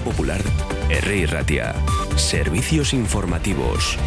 Popular, R. Ratia. Servicios informativos.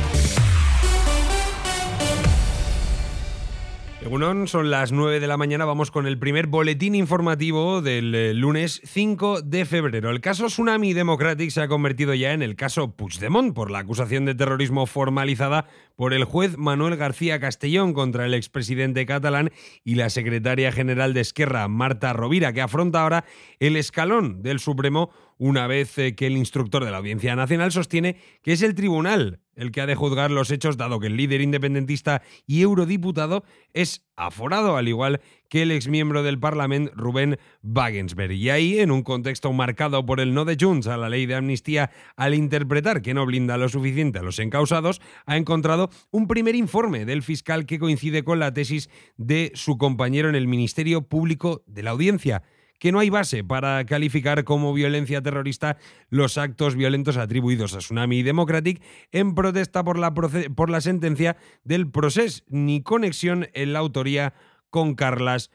Según son las 9 de la mañana, vamos con el primer boletín informativo del eh, lunes 5 de febrero. El caso Tsunami Democratic se ha convertido ya en el caso Puigdemont por la acusación de terrorismo formalizada por el juez Manuel García Castellón contra el expresidente catalán y la secretaria general de Esquerra, Marta Rovira, que afronta ahora el escalón del Supremo una vez eh, que el instructor de la Audiencia Nacional sostiene que es el tribunal el que ha de juzgar los hechos, dado que el líder independentista y eurodiputado es aforado, al igual que el exmiembro del Parlamento Rubén Wagensberg. Y ahí, en un contexto marcado por el no de Junts a la ley de amnistía, al interpretar que no blinda lo suficiente a los encausados, ha encontrado un primer informe del fiscal que coincide con la tesis de su compañero en el Ministerio Público de la Audiencia que no hay base para calificar como violencia terrorista los actos violentos atribuidos a Tsunami Democratic en protesta por la, por la sentencia del proceso, ni conexión en la autoría con Carlas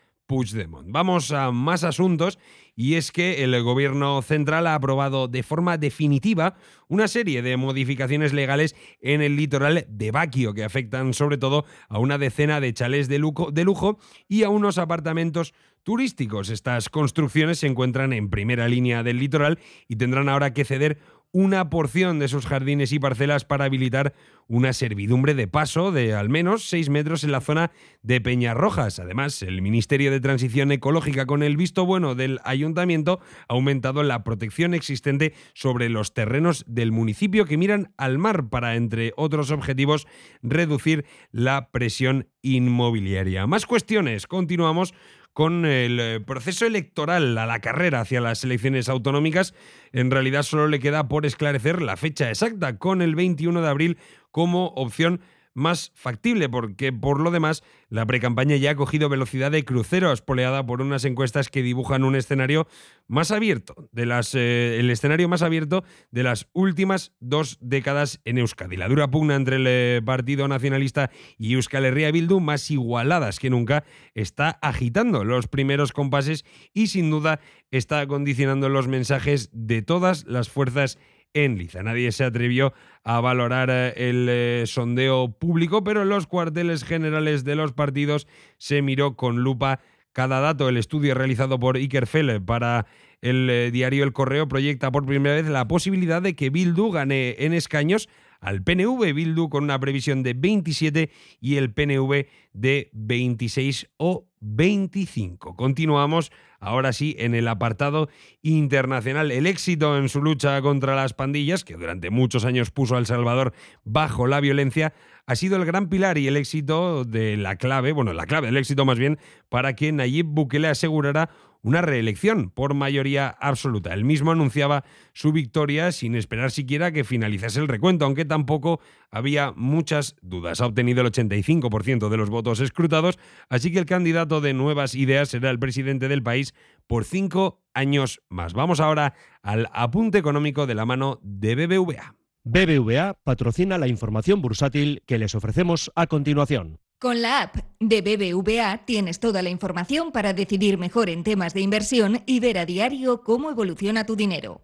Vamos a más asuntos y es que el gobierno central ha aprobado de forma definitiva una serie de modificaciones legales en el litoral de Baquio que afectan sobre todo a una decena de chalés de lujo, de lujo y a unos apartamentos turísticos. Estas construcciones se encuentran en primera línea del litoral y tendrán ahora que ceder una porción de sus jardines y parcelas para habilitar una servidumbre de paso de al menos 6 metros en la zona de Peñas Rojas. Además, el Ministerio de Transición Ecológica, con el visto bueno del ayuntamiento, ha aumentado la protección existente sobre los terrenos del municipio que miran al mar para, entre otros objetivos, reducir la presión inmobiliaria. Más cuestiones. Continuamos con el eh, proceso electoral a la carrera hacia las elecciones autonómicas. En realidad solo le queda por esclarecer la fecha exacta, con el 21 de abril como opción más factible, porque por lo demás la precampaña ya ha cogido velocidad de crucero, espoleada por unas encuestas que dibujan un escenario más abierto, de las, eh, el escenario más abierto de las últimas dos décadas en Euskadi. La dura pugna entre el eh, Partido Nacionalista y Euskal Herria Bildu, más igualadas que nunca, está agitando los primeros compases y sin duda está condicionando los mensajes de todas las fuerzas en Liza. Nadie se atrevió a valorar eh, el eh, sondeo público, pero en los cuarteles generales de los partidos se miró con lupa cada dato. El estudio realizado por Iker para el eh, diario El Correo proyecta por primera vez la posibilidad de que Bildu gane en escaños al PNV, Bildu con una previsión de 27 y el PNV de 26 o 25. Continuamos ahora sí en el apartado internacional. El éxito en su lucha contra las pandillas, que durante muchos años puso a El Salvador bajo la violencia, ha sido el gran pilar y el éxito de la clave, bueno, la clave del éxito más bien, para que Nayib Bukele asegurara una reelección por mayoría absoluta. Él mismo anunciaba su victoria sin esperar siquiera que finalizase el recuento, aunque tampoco había muchas dudas. Ha obtenido el 85% de los votos escrutados, así que el candidato de nuevas ideas será el presidente del país por cinco años más. Vamos ahora al apunte económico de la mano de BBVA. BBVA patrocina la información bursátil que les ofrecemos a continuación. Con la app de BBVA tienes toda la información para decidir mejor en temas de inversión y ver a diario cómo evoluciona tu dinero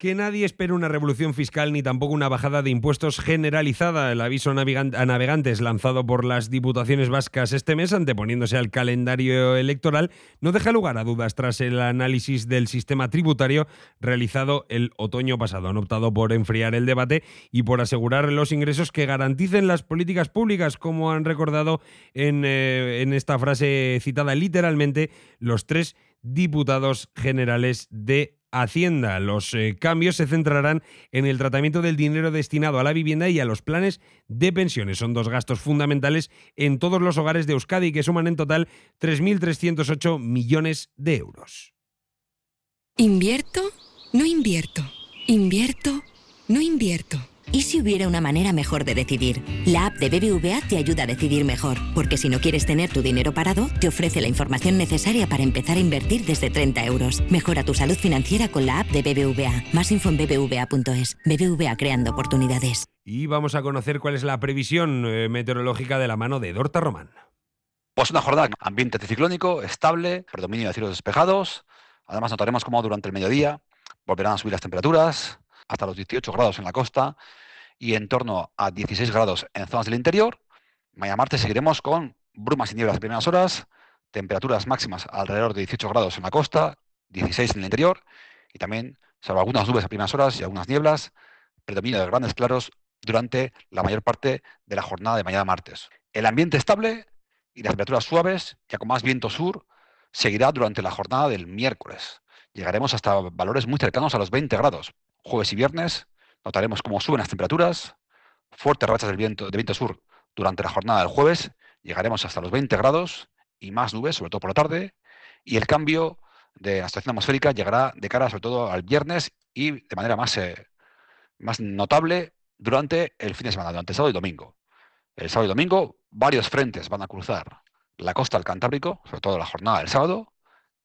que nadie espere una revolución fiscal ni tampoco una bajada de impuestos generalizada. El aviso a navegantes lanzado por las diputaciones vascas este mes, anteponiéndose al calendario electoral, no deja lugar a dudas tras el análisis del sistema tributario realizado el otoño pasado. Han optado por enfriar el debate y por asegurar los ingresos que garanticen las políticas públicas, como han recordado en, eh, esta frase citada literalmente los tres diputados generales de Hacienda. Los eh, cambios se centrarán en el tratamiento del dinero destinado a la vivienda y a los planes de pensiones. Son dos gastos fundamentales en todos los hogares de Euskadi que suman en total 3.308 millones de euros. ¿Invierto? No invierto. ¿Invierto? No invierto. ¿Y si hubiera una manera mejor de decidir? La app de BBVA te ayuda a decidir mejor, porque si no quieres tener tu dinero parado, te ofrece la información necesaria para empezar a invertir desde 30 euros. Mejora tu salud financiera con la app de BBVA. Más info en bbva.es. BBVA creando oportunidades. Y vamos a conocer cuál es la previsión eh, meteorológica de la mano de Dorta Román. Pues una jornada ambiente anticiclónico, estable, predominio de cielos despejados. Además notaremos cómo durante el mediodía volverán a subir las temperaturas hasta los 18 grados en la costa y en torno a 16 grados en zonas del interior. Mañana martes seguiremos con brumas y nieblas de primeras horas, temperaturas máximas alrededor de 18 grados en la costa, 16 en el interior y también, salvo algunas nubes a primeras horas y algunas nieblas, predominio de grandes claros durante la mayor parte de la jornada de mañana martes. El ambiente estable y las temperaturas suaves, ya con más viento sur, seguirá durante la jornada del miércoles. Llegaremos hasta valores muy cercanos a los 20 grados. Jueves y viernes notaremos cómo suben las temperaturas, fuertes rachas del viento, de viento sur durante la jornada del jueves, llegaremos hasta los 20 grados y más nubes, sobre todo por la tarde, y el cambio de la situación atmosférica llegará de cara sobre todo al viernes y de manera más, eh, más notable durante el fin de semana, durante el sábado y domingo. El sábado y domingo varios frentes van a cruzar la costa del Cantábrico, sobre todo la jornada del sábado,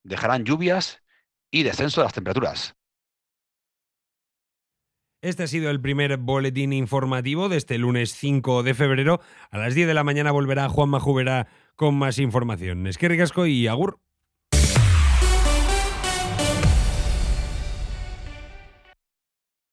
dejarán lluvias y descenso de las temperaturas. Este ha sido el primer boletín informativo de este lunes 5 de febrero. A las 10 de la mañana volverá Juan Majubera con más información. Es que ricasco y agur.